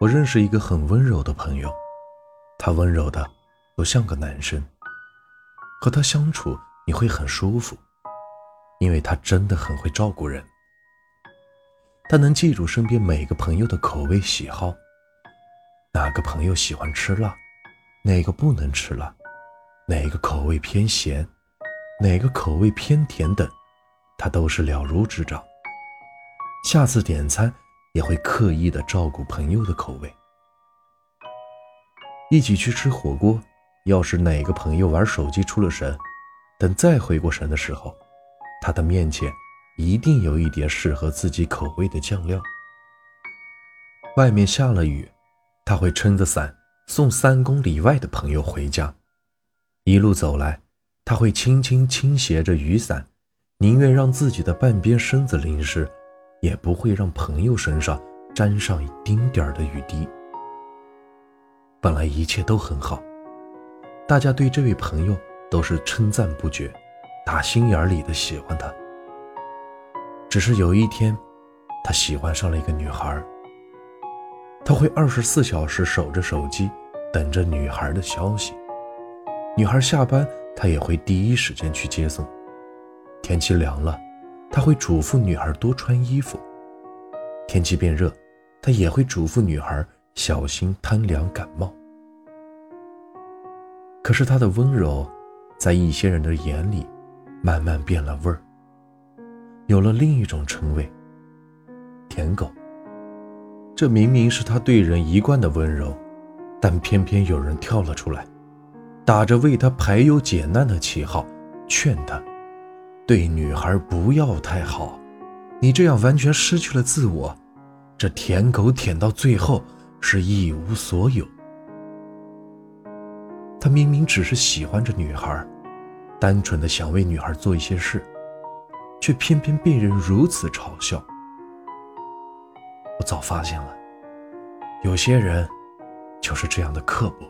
我认识一个很温柔的朋友，他温柔的不像个男生，和他相处你会很舒服，因为他真的很会照顾人。他能记住身边每个朋友的口味喜好，哪个朋友喜欢吃辣，哪个不能吃辣，哪个口味偏咸，哪个口味偏甜等，他都是了如指掌。下次点餐。也会刻意的照顾朋友的口味，一起去吃火锅。要是哪个朋友玩手机出了神，等再回过神的时候，他的面前一定有一碟适合自己口味的酱料。外面下了雨，他会撑着伞送三公里外的朋友回家。一路走来，他会轻轻倾斜着雨伞，宁愿让自己的半边身子淋湿。也不会让朋友身上沾上一丁点儿的雨滴。本来一切都很好，大家对这位朋友都是称赞不绝，打心眼里的喜欢他。只是有一天，他喜欢上了一个女孩。他会二十四小时守着手机，等着女孩的消息。女孩下班，他也会第一时间去接送。天气凉了。他会嘱咐女孩多穿衣服。天气变热，他也会嘱咐女孩小心贪凉感冒。可是他的温柔，在一些人的眼里，慢慢变了味儿，有了另一种称谓——舔狗。这明明是他对人一贯的温柔，但偏偏有人跳了出来，打着为他排忧解难的旗号，劝他。对女孩不要太好，你这样完全失去了自我。这舔狗舔到最后是一无所有。他明明只是喜欢着女孩，单纯的想为女孩做一些事，却偏偏被人如此嘲笑。我早发现了，有些人就是这样的刻薄。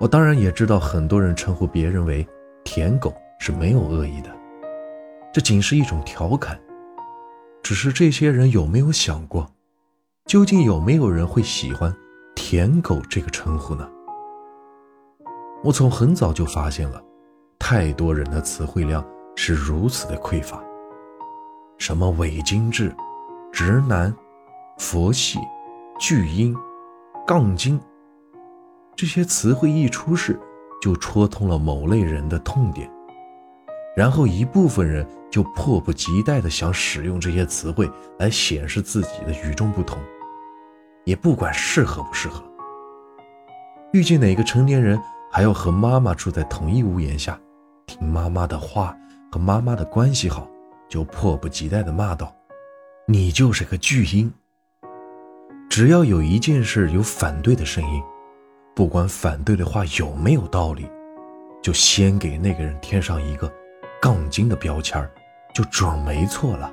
我当然也知道，很多人称呼别人为“舔狗”。是没有恶意的，这仅是一种调侃。只是这些人有没有想过，究竟有没有人会喜欢“舔狗”这个称呼呢？我从很早就发现了，太多人的词汇量是如此的匮乏。什么伪精致、直男、佛系、巨婴、杠精，这些词汇一出世，就戳痛了某类人的痛点。然后一部分人就迫不及待地想使用这些词汇来显示自己的与众不同，也不管适合不适合。遇见哪个成年人还要和妈妈住在同一屋檐下，听妈妈的话，和妈妈的关系好，就迫不及待地骂道：“你就是个巨婴。”只要有一件事有反对的声音，不管反对的话有没有道理，就先给那个人添上一个。杠精的标签就准没错了。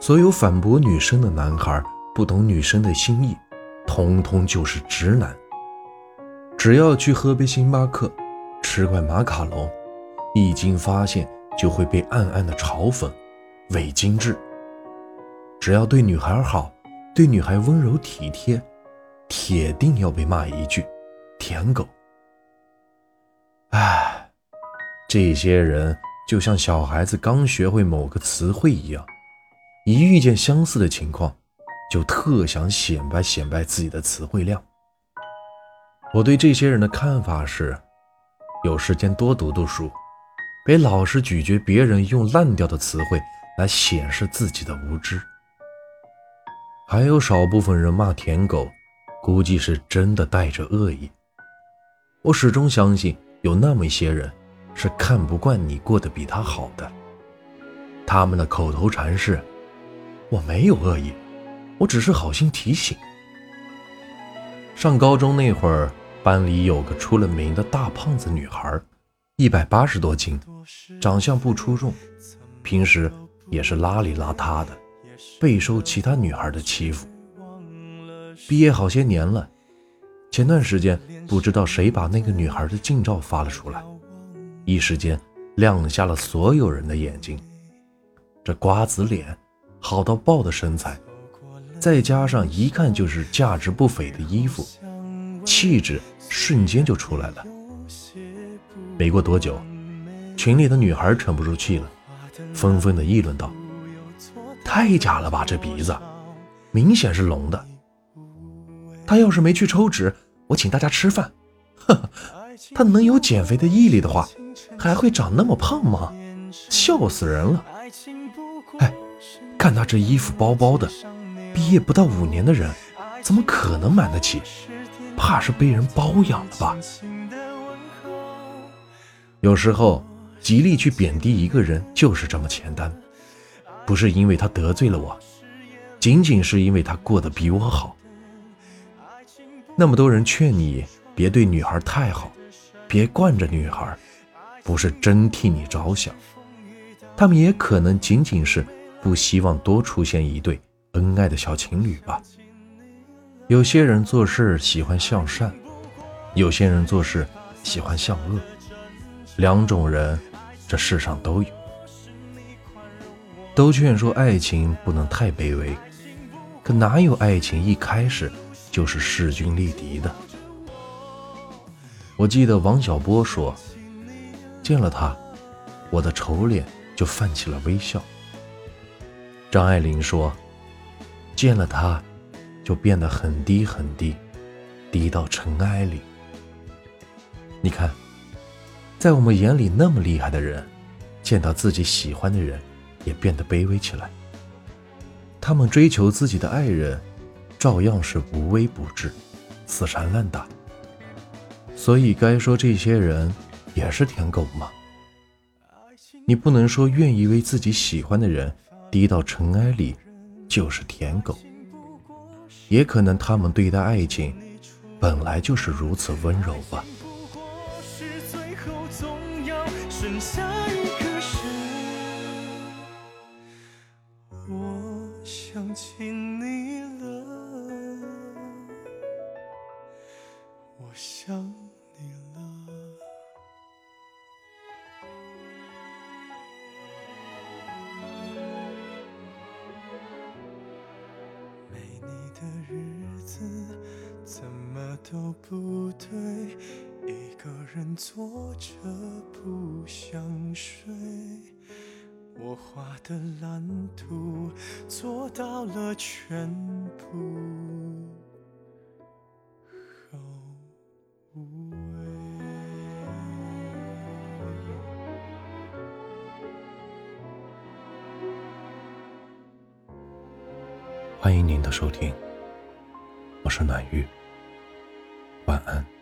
所有反驳女生的男孩不懂女生的心意，通通就是直男。只要去喝杯星巴克，吃块马卡龙，一经发现就会被暗暗的嘲讽，伪精致。只要对女孩好，对女孩温柔体贴，铁定要被骂一句舔狗。唉。这些人就像小孩子刚学会某个词汇一样，一遇见相似的情况，就特想显摆显摆自己的词汇量。我对这些人的看法是：有时间多读读书，别老是咀嚼别人用烂掉的词汇来显示自己的无知。还有少部分人骂舔狗，估计是真的带着恶意。我始终相信有那么一些人。是看不惯你过得比他好的。他们的口头禅是：“我没有恶意，我只是好心提醒。”上高中那会儿，班里有个出了名的大胖子女孩，一百八十多斤，长相不出众，平时也是邋里邋遢的，备受其他女孩的欺负。毕业好些年了，前段时间不知道谁把那个女孩的近照发了出来。一时间亮瞎了所有人的眼睛。这瓜子脸，好到爆的身材，再加上一看就是价值不菲的衣服，气质瞬间就出来了。没过多久，群里的女孩沉不住气了，纷纷的议论道：“太假了吧，这鼻子，明显是隆的。他要是没去抽脂，我请大家吃饭。呵呵，他能有减肥的毅力的话，还会长那么胖吗？笑死人了！哎，看他这衣服包包的。”毕业不到五年的人，怎么可能买得起？怕是被人包养了吧？有时候，极力去贬低一个人就是这么简单，不是因为他得罪了我，仅仅是因为他过得比我好。那么多人劝你别对女孩太好，别惯着女孩，不是真替你着想，他们也可能仅仅是不希望多出现一对。恩爱的小情侣吧。有些人做事喜欢向善，有些人做事喜欢向恶，两种人这世上都有。都劝说爱情不能太卑微，可哪有爱情一开始就是势均力敌的？我记得王小波说：“见了他，我的丑脸就泛起了微笑。”张爱玲说。见了他，就变得很低很低，低到尘埃里。你看，在我们眼里那么厉害的人，见到自己喜欢的人，也变得卑微起来。他们追求自己的爱人，照样是无微不至，死缠烂打。所以，该说这些人也是舔狗吗？你不能说愿意为自己喜欢的人低到尘埃里。就是舔狗，也可能他们对待爱情本来就是如此温柔吧。我想起你了，我想。都不对，一个人坐着不想睡。我画的蓝图做到了全部后悔。欢迎您的收听。我是暖玉，晚安。